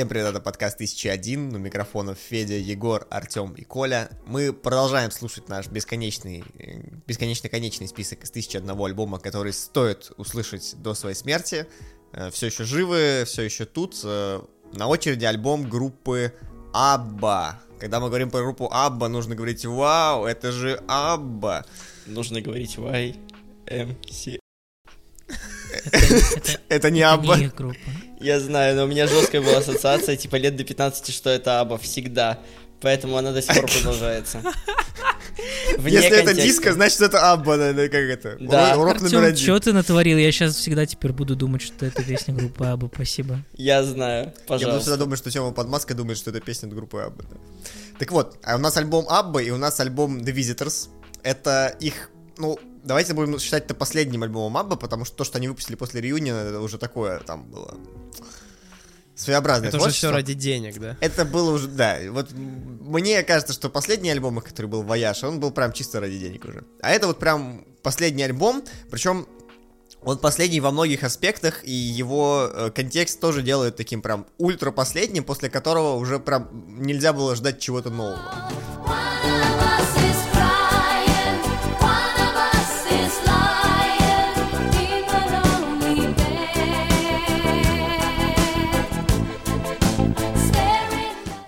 Всем привет, это подкаст 1001, у микрофонов Федя, Егор, Артем и Коля. Мы продолжаем слушать наш бесконечный, э, бесконечно-конечный список из 1001 альбома, который стоит услышать до своей смерти. Э, Все еще живы, все еще тут. Э, На очереди альбом группы Абба. Когда мы говорим про группу Абба, нужно говорить «Вау, это же Абба!» Нужно говорить YMC. Это, Это не это Абба. не их группа. Я знаю, но у меня жесткая была ассоциация, типа лет до 15, что это Аба всегда. Поэтому она до сих пор продолжается. Вне Если это контекста. диско, значит это Абба, наверное, как это. Да. Урок Артём, номер один. что ты натворил? Я сейчас всегда теперь буду думать, что это песня группы Аба. Спасибо. Я знаю, Я пожалуйста. всегда думать, что Тёма под маской думает, что это песня от группы Абба. да. Так вот, а у нас альбом Абба и у нас альбом The Visitors. Это их, ну, давайте будем считать это последним альбомом ABBA, потому что то, что они выпустили после реюниона, это уже такое там было своеобразное Это уже творчество. все ради денег, да? Это было уже, да, вот мне кажется, что последний альбом, их, который был Вояж, он был прям чисто ради денег уже. А это вот прям последний альбом, причем он последний во многих аспектах, и его э, контекст тоже делает таким прям ультра последним, после которого уже прям нельзя было ждать чего-то нового.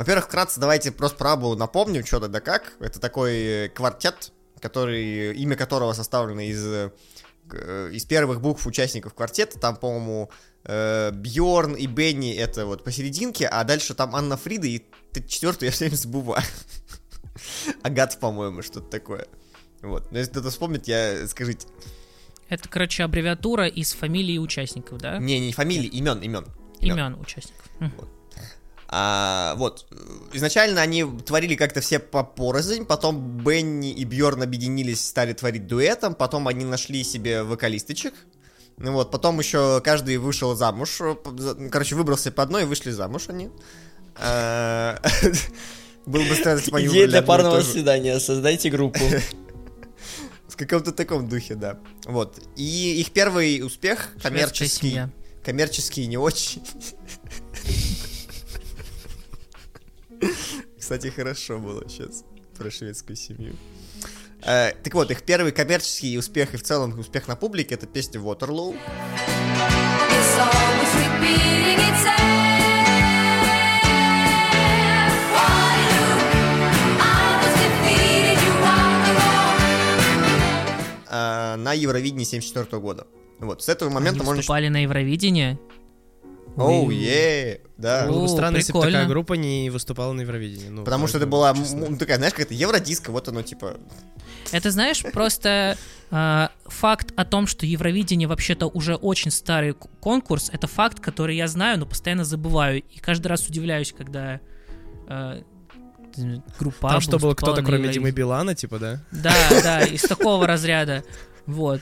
Во-первых, вкратце давайте просто про Абу напомним, что-то да как. Это такой э, квартет, который, имя которого составлено из, э, э, из первых букв участников квартета. Там, по-моему, Бьорн и Бенни это вот посерединке, а дальше там Анна Фрида и четвертую я все время забываю. Агат, по-моему, что-то такое. Вот. Но если кто-то вспомнит, я скажите. Это, короче, аббревиатура из фамилии участников, да? Не, не фамилии, имен, имен. Имен участников. М. А, вот, изначально они творили как-то все по порознь, потом Бенни и Бьорн объединились, стали творить дуэтом, потом они нашли себе вокалисточек, ну вот, потом еще каждый вышел замуж, короче, выбрался по одной и вышли замуж они. А, Было бы странно, они Идея для парного свидания. Создайте группу. В каком-то таком духе, да. Вот. И их первый успех, коммерческий, коммерческий не очень. Кстати, хорошо было сейчас про шведскую семью. Э, так вот, их первый коммерческий успех и в целом успех на публике это песня Waterloo. Э, на Евровидении 74 года. Вот, с этого Они момента можно... выступали на Евровидении. Оу, Ой. е, да. О, Было бы странно, если бы прикольно. такая группа не выступала на Евровидении. Ну, Потому что это была, честно. м, ну, такая, знаешь, как-то евродиско, вот оно, типа, Это, знаешь, просто э, факт о том, что Евровидение вообще-то уже очень старый конкурс, это факт, который я знаю, но постоянно забываю. И каждый раз удивляюсь, когда э, группа Там что было кто-то, кроме. Димы Билана, типа, да? Да, да, из такого разряда. Вот.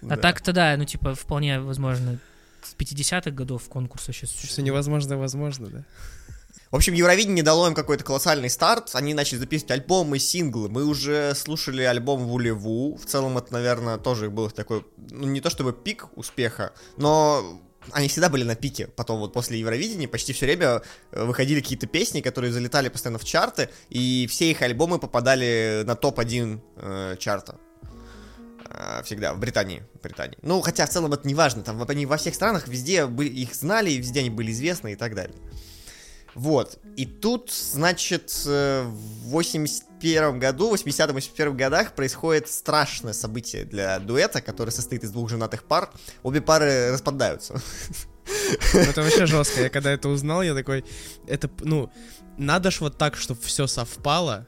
Да. А так-то да, ну типа вполне возможно с 50-х годов конкурс вообще Все существует. невозможно, возможно, да? В общем, Евровидение дало им какой-то колоссальный старт. Они начали записывать альбомы, синглы. Мы уже слушали альбом Вулеву. В целом, это, наверное, тоже был такой, ну, не то чтобы пик успеха, но они всегда были на пике. Потом вот после Евровидения почти все время э, выходили какие-то песни, которые залетали постоянно в чарты, и все их альбомы попадали на топ-1 э, чарта. Э, Всегда, в Британии. Британии. Ну, хотя в целом это не важно. Там они во всех странах везде бы- их знали, везде они были известны и так далее. Вот. И тут, значит, э, в 81 году, 80-81 годах происходит страшное событие для дуэта, который состоит из двух женатых пар. Обе пары распадаются. Ну, Это вообще жестко. Я когда это узнал, я такой, это, ну, надо ж вот так, чтобы все совпало.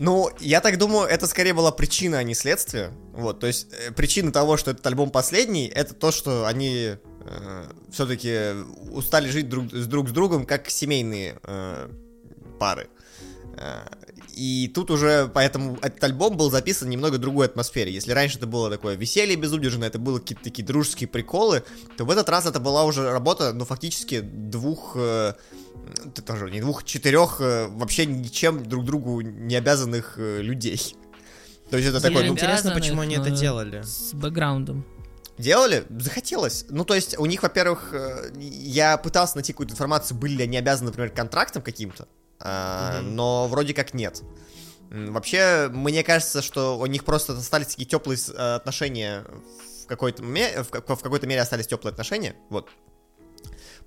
Ну, я так думаю, это скорее была причина, а не следствие. Вот, то есть э, причина того, что этот альбом последний, это то, что они все-таки устали жить друг с друг с другом как семейные э, пары. Э, И тут уже, поэтому этот альбом был записан в немного другой атмосфере. Если раньше это было такое веселье безудержное, это было какие-то такие дружеские приколы, то в этот раз это была уже работа, ну, фактически двух, э, тоже не двух, четырех э, вообще ничем друг другу не обязанных э, людей. То есть это Не такой, ну, Интересно, почему они это делали. С бэкграундом. Делали? Захотелось. Ну, то есть, у них, во-первых, э, я пытался найти какую-то информацию, были ли они обязаны, например, контрактом каким-то, а, Мгм. но вроде как нет. Вообще, мне кажется, что у них просто остались такие теплые э, отношения в какой-то, в в какой-то мере остались теплые отношения, вот.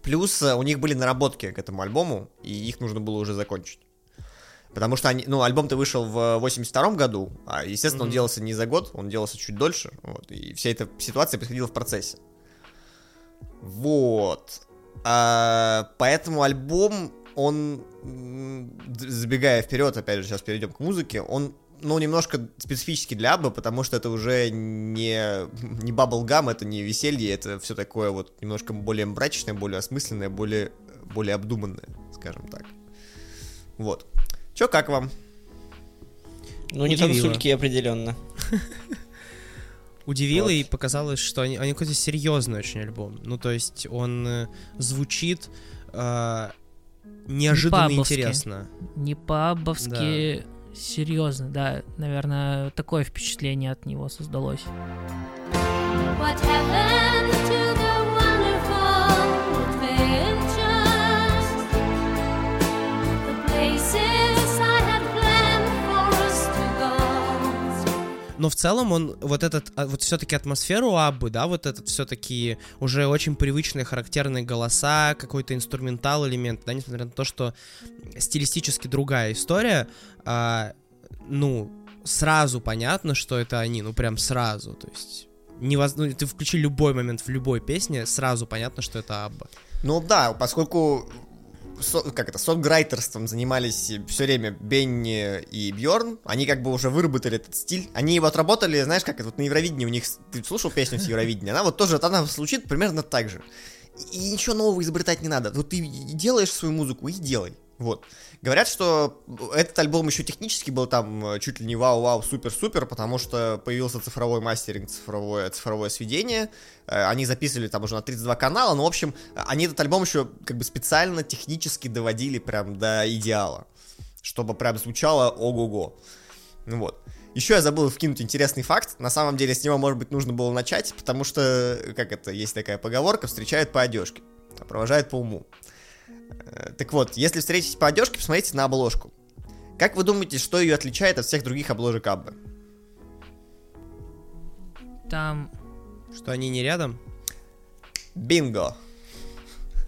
Плюс э, у них были наработки к этому альбому, и их нужно было уже закончить. Потому что они, ну, альбом-то вышел в 82 году, а, естественно, он Мгм. делался не за год, он делался чуть дольше, вот, и вся эта ситуация происходила в процессе. Вот. А, поэтому альбом, он, забегая вперед, опять же, сейчас перейдем к музыке, он, ну, немножко специфический для Аббы, потому что это уже не, не bubblegum, это не веселье, это все такое вот немножко более мрачное, более осмысленное, более, более обдуманное, скажем так. Вот. Чё, как вам? Ну, не танцульки определенно. Удивило Вот. и показалось, что они, они какой-то серьезный очень альбом. Ну, то есть он э, звучит э, неожиданно по-аббовски. интересно. Не по-аббовски серьезно, да. Наверное, такое впечатление от него создалось. What happened to Но в целом он вот этот, а, вот все-таки атмосферу Аббы, да, вот этот все-таки уже очень привычные характерные голоса, какой-то инструментал элемент, да, несмотря на то, что стилистически другая история, а, ну, сразу понятно, что это они, ну, прям сразу, то есть... невоз- ну, ты включи любой момент в любой песне, сразу понятно, что это Абба. Ну да, поскольку со- как это, сонграйтерством занимались все время Бенни и Бьорн, они как бы уже выработали этот стиль. Они его отработали, знаешь, как это вот на Евровидении у них, ты слушал песню с Евровидения, она вот тоже, она звучит примерно так же. И ничего нового изобретать не надо. Вот ты делаешь свою музыку и делай. Вот. Говорят, что этот альбом еще технически был там э, чуть ли не вау-вау, супер-супер, потому что появился цифровой мастеринг, цифровое, цифровое сведение. Э, Они записывали там уже на 32 канала, но, в общем, они этот альбом еще как бы специально технически доводили прям до идеала, чтобы прям звучало ого-го. Ну вот. Еще я забыл вкинуть интересный факт. На самом деле с него, может быть, нужно было начать, потому что, как это, есть такая поговорка, встречают по одежке, а провожают по уму. Э, Так вот, если встретитесь по одежке, посмотрите на обложку. Как вы думаете, что ее отличает от всех других обложек Аббы? Там Что они не рядом? Бинго!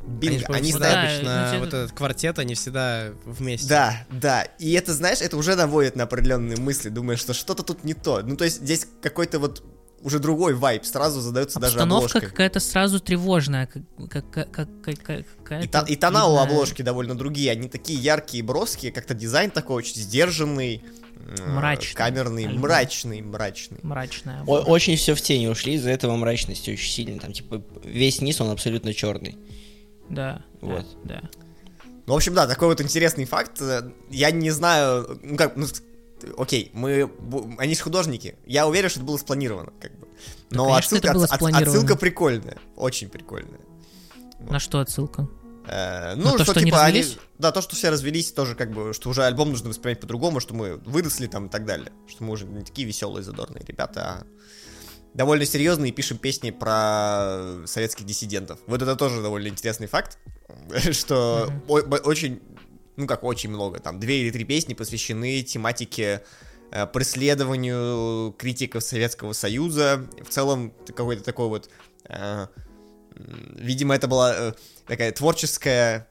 Они, Бинго. Они, всегда знают- Да, обычно, ну, вот это- этот квартет, они всегда вместе. Да, да. И это, знаешь, это уже наводит на определенные мысли. Думаешь, что что-то тут не то. Ну, то есть здесь какой-то вот уже другой вайб сразу задается даже обложкой. какая-то сразу тревожная. Как, как, как, как- как- И, та- и тона у обложки довольно другие. Они такие яркие, броские, как-то дизайн такой очень сдержанный, э, Мрачный камерный, альбом. мрачный, мрачный. Мрачная. О- очень все в тени ушли, из-за этого мрачности очень сильно. Там, типа, весь низ, он абсолютно черный. Да. Вот. Да. да. Ну, в общем, да, такой вот интересный факт. Э, Я не знаю, ну как, ну, окей, мы, они же художники. Я уверен, что это было спланировано, как бы. Но конечно, отсылка, это было спланировано. отсылка прикольная, очень прикольная. На что отсылка? Э, ну, то, что, что типа они, да, то, что все развелись, тоже как бы, что уже альбом нужно воспринимать по-другому, что мы выросли там и так далее, что мы уже не такие веселые, задорные ребята, а довольно серьезные и пишем песни про советских диссидентов. Вот это тоже довольно интересный факт, что о- бо- очень, ну как очень много, там две или три песни посвящены тематике э, преследованию критиков Советского Союза. В целом какой-то такой вот, э, видимо, это была э, такая творческая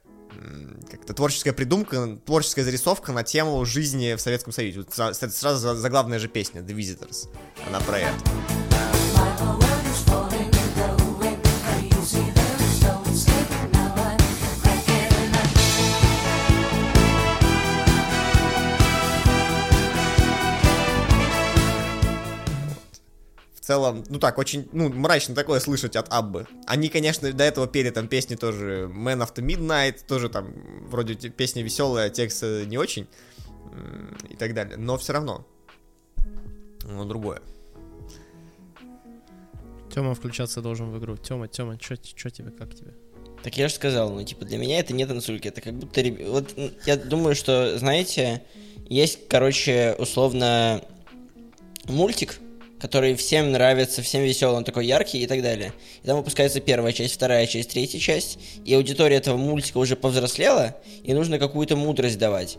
как-то творческая придумка, творческая зарисовка на тему жизни в Советском Союзе. Вот сразу за- заглавная же песня The Visitors. Она про это. Целом, ну так, очень, ну, мрачно такое слышать от Аббы. Они, конечно, до этого пели там песни тоже Man After Midnight, тоже там вроде песня веселая, а текст не очень и так далее. Но все равно, ну, другое. Тёма включаться должен в игру. Тёма, Тёма, чё тебе, как тебе? Так я же сказал, ну, типа, для меня это не танцульки, это как будто... Вот я думаю, что, знаете, есть, короче, условно, мультик, который всем нравится, всем веселый, он такой яркий и так далее. И там выпускается первая часть, вторая часть, третья часть, и аудитория этого мультика уже повзрослела, и нужно какую-то мудрость давать.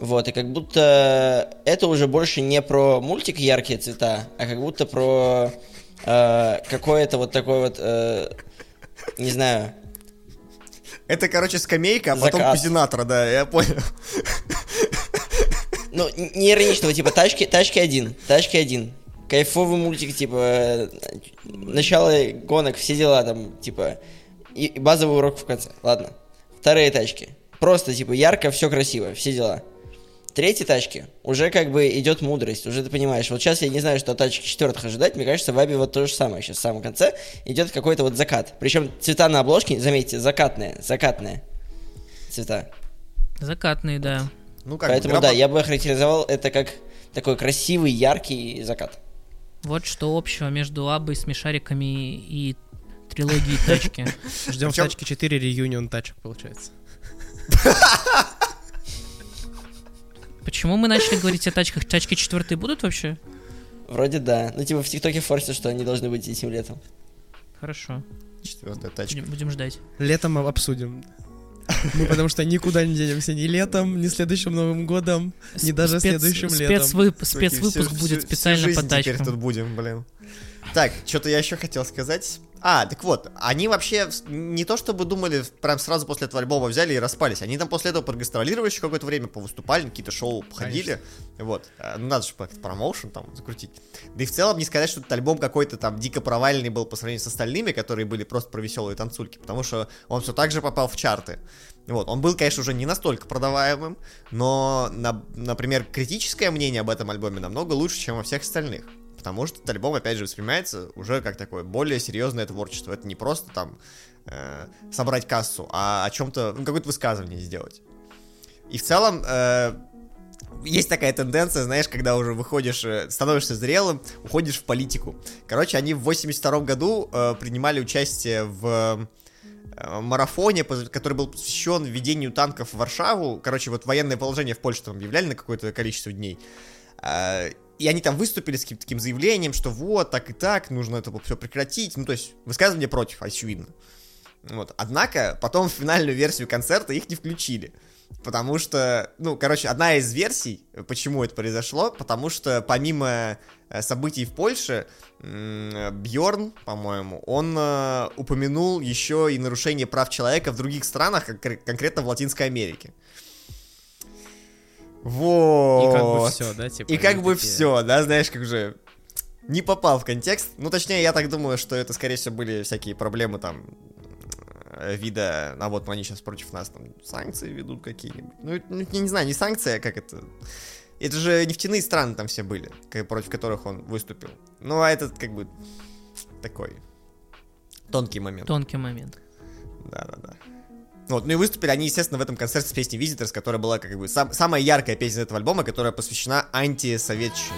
Вот, и как будто это уже больше не про мультик яркие цвета, а как будто про э, какое-то вот такое вот, э, не знаю, Это, короче, скамейка, а потом Закат. кузинатора, да, я понял. Ну, не ироничного, типа, тачки, тачки один, тачки один. Кайфовый мультик, типа, э, начало гонок, все дела там, типа, и, и базовый урок в конце. Ладно. Вторые тачки. Просто, типа, ярко, все красиво, все дела. Третьи тачки, уже как бы идет мудрость, уже ты понимаешь. Вот сейчас я не знаю, что от тачки четвертых ожидать, мне кажется, в Абе вот то же самое. Сейчас в самом конце идет какой-то вот закат. Причем цвета на обложке, заметьте, закатные, закатные цвета. Закатные, да. Ну, как Поэтому, бы, да, я бы охарактеризовал это как такой красивый, яркий закат. Вот что общего между Абой, смешариками и трилогией тачки. Ждем в тачке 4 реюнион тачек, получается. Почему мы начали говорить о тачках? Тачки четвертые будут вообще? Вроде да. Ну, типа в ТикТоке форсят, что они должны быть этим летом. Хорошо. Четвертая тачка. Будем, будем ждать. Летом об- обсудим. Мы потому что никуда не денемся ни летом, ни следующим Новым годом, ни даже следующим летом. спецвыпуск всю- будет специально всю по жизнь теперь тачкам. тут будем, блин. Так, что-то я еще хотел сказать. А, так вот, они вообще не то чтобы думали, прям сразу после этого альбома взяли и распались. Они там после этого прогастролировали еще какое-то время, повыступали, какие-то шоу ходили. Вот. А, Ну, надо же как-то промоушен там закрутить. Да и в целом не сказать, что этот альбом какой-то там дико провальный был по сравнению с остальными, которые были просто про веселые танцульки, потому что он все так же попал в чарты. Вот, он был, конечно, уже не настолько продаваемым, но, на- например, критическое мнение об этом альбоме намного лучше, чем во всех остальных. Потому что этот альбом, опять же, воспринимается уже как такое более серьезное творчество. Это не просто там э, собрать кассу, а о чем-то, ну, какое-то высказывание сделать. И в целом, э, есть такая тенденция, знаешь, когда уже выходишь, э, становишься зрелым, уходишь в политику. Короче, они в 82 году э, принимали участие в э, марафоне, который был посвящен введению танков в Варшаву. Короче, вот военное положение в Польше там объявляли на какое-то количество дней. А, И они там выступили с каким-то таким заявлением, что вот, так и так, нужно это все прекратить. Ну, то есть, высказывание против, очевидно. Вот. Однако, потом в финальную версию концерта их не включили. Потому что, ну, короче, одна из версий, почему это произошло, потому что помимо э, событий в Польше, Бьорн, по-моему, он э, упомянул еще и нарушение прав человека в других странах, конкре- конкретно в Латинской Америке. Вот. И как бы все, да, типа. И как бы такие, все, да, знаешь, как же не попал в контекст. Ну, точнее, я так думаю, что это, скорее всего, были всякие проблемы там э, вида, а вот они сейчас против нас там санкции ведут какие-нибудь. Ну, ну, я не знаю, не санкции, а как это... Это же нефтяные страны там все были, ка- против которых он выступил. Ну, а этот как бы такой тонкий момент. Тонкий момент. Да-да-да. Вот, ну и выступили они, естественно, в этом концерте с песней Visitors, которая была как бы сам- самая яркая песня этого альбома, которая посвящена антисоветчине.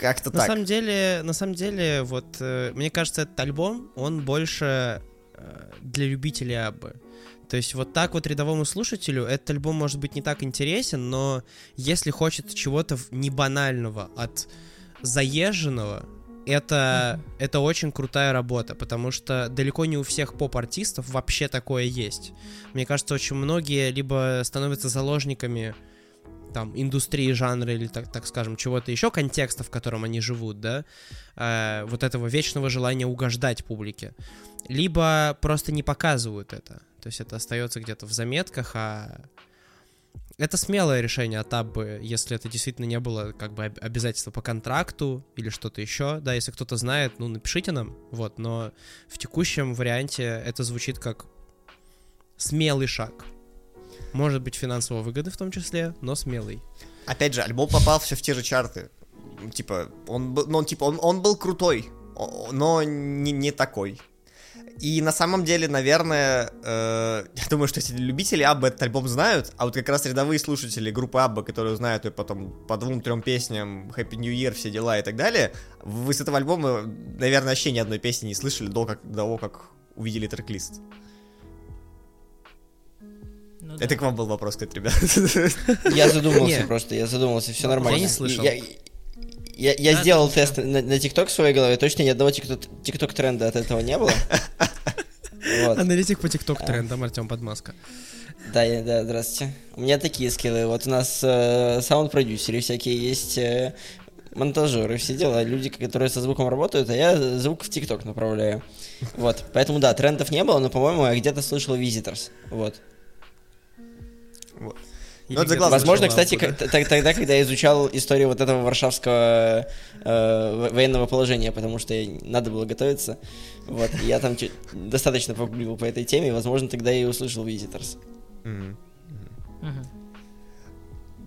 Как-то На так. самом деле, на самом деле, вот э, мне кажется, этот альбом, он больше для любителей Аббы. То есть вот так вот рядовому слушателю этот альбом может быть не так интересен, но если хочет чего-то не банального от заезженного, это, это очень крутая работа, потому что далеко не у всех поп-артистов вообще такое есть. Мне кажется, очень многие либо становятся заложниками там, индустрии жанра или, так, так скажем, чего-то еще, контекста, в котором они живут, да, э, вот этого вечного желания угождать публике, либо просто не показывают это, то есть это остается где-то в заметках, а это смелое решение от Аббы, если это действительно не было как бы об- обязательства по контракту или что-то еще, да, если кто-то знает, ну, напишите нам, вот, но в текущем варианте это звучит как смелый шаг. Может быть, финансово выгоды в том числе, но смелый. Опять же, альбом попал все в те же чарты. Типа, он, был- ну, типа, он, он был крутой, но не, не такой. И на самом деле, наверное, э, я думаю, что если любители Абба этот альбом знают, а вот как раз рядовые слушатели группы Абба, которые знают ее потом по двум-трем песням Happy New Year, все дела и так далее, вы с этого альбома, наверное, вообще ни одной песни не слышали до, как, до того, как увидели трек-лист. Ну да. Это к вам был вопрос, кстати, ребят. Я задумался просто, я задумался, все нормально. Я не слышал. Я, я- я Да, сделал слышал. тест на, на TikTok в своей голове, точно ни одного TikTok TikTok тренда от этого не было. Вот. Аналитик по ТикТок трендам Артем Подмаска. Да, я, да, здравствуйте. У меня такие скиллы. Вот у нас э, саунд-продюсеры всякие есть, э, монтажеры, все дела, люди, которые со звуком работают, а я звук в ТикТок направляю. Вот, поэтому да, трендов не было, но, по-моему, я где-то слышал Visitors. Вот. Или Ну, это Возможно, кстати, тогда, когда я изучал историю вот этого варшавского э, во- военного положения, потому что надо было готовиться, вот, я там достаточно погуглил по этой теме, и, возможно, тогда я и услышал Visitors.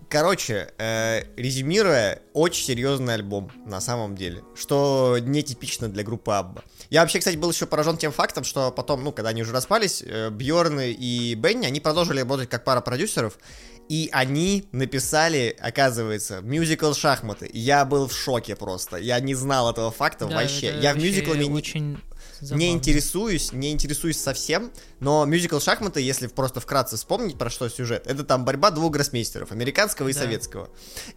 Короче, э, резюмируя, очень серьезный альбом, на самом деле, что нетипично для группы Абба. Я вообще, кстати, был еще поражен тем фактом, что потом, ну, когда они уже распались, э, Бьорн и Бенни, они продолжили работать как пара продюсеров, и они написали, оказывается, мюзикл «Шахматы». Я был в шоке просто, я не знал этого факта Да, вообще. это Я в мюзиклами не- очень не забавно. интересуюсь, не интересуюсь совсем, но мюзикл «Шахматы», если просто вкратце вспомнить, про что сюжет, это там борьба двух гроссмейстеров, американского и Да. советского.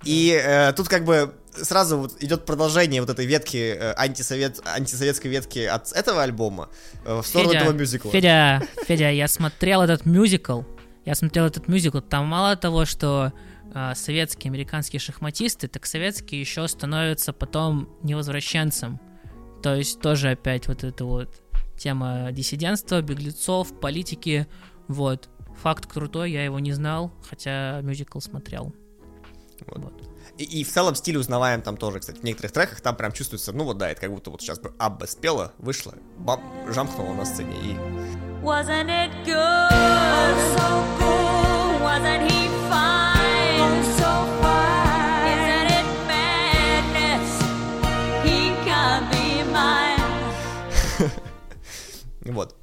И э, тут как бы сразу вот идет продолжение вот этой ветки, э, антисовет, антисоветской ветки от этого альбома э, в сторону Федя, этого мюзикла. Федя, Федя, я смотрел этот мюзикл. Я смотрел этот мюзикл. Там мало того, что а, советские, американские шахматисты, так советские еще становятся потом невозвращенцем. То есть тоже опять вот эта вот тема диссидентства, беглецов, политики. Вот. Факт крутой, я его не знал, хотя мюзикл смотрел. Вот. Вот. И, и в целом стиль узнаваем там тоже, кстати, в некоторых треках там прям чувствуется, ну вот да, это как будто вот сейчас бы Абба спела, вышла, бам, жамкнула на сцене и... Wasn't it good? Oh, so good. Wasn't he fine? Oh, so fine. Isn't it madness? He can't be mine. Вот.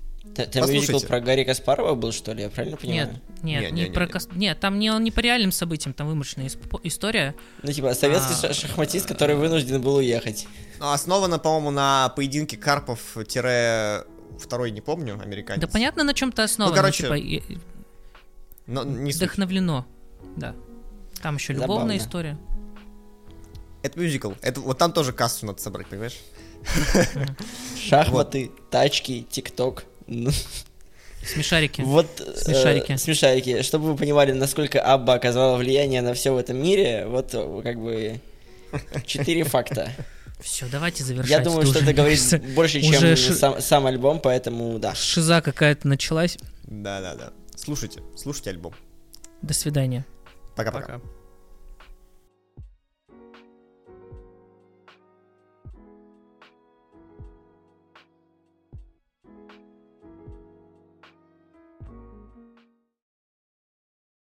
Там мюзикл про Гарри Каспарова был, что ли? Я правильно понимаю? Нет, нет, Не, не, не, не, про не. кос- Нет, там не, он не по реальным событиям, там вымышленная исп- история. Ну, типа, советский А. ша- шахматист, который вынужден был уехать. Ну, Основано, по-моему, на поединке Карпов-второй, не помню, американец. Да понятно, на чем-то основано. короче, типа, и- Но не суть. вдохновлено. Да. Там еще любовная Забавно. история. Это мюзикл. Это, вот там тоже кассу надо собрать, понимаешь? Шахматы, тачки, тикток. Ну, Смешарики. Вот Смешарики. э, смешарики. Чтобы вы понимали, насколько Абба оказала влияние на все в этом мире, вот э, как бы четыре факта. Все, давайте завершать. Я думаю, что уже, это говорит кажется, больше, чем уже ши- сам, сам альбом, поэтому да. Шиза какая-то началась. Да-да-да. Слушайте, слушайте альбом. До свидания. Пока-пока. Пока.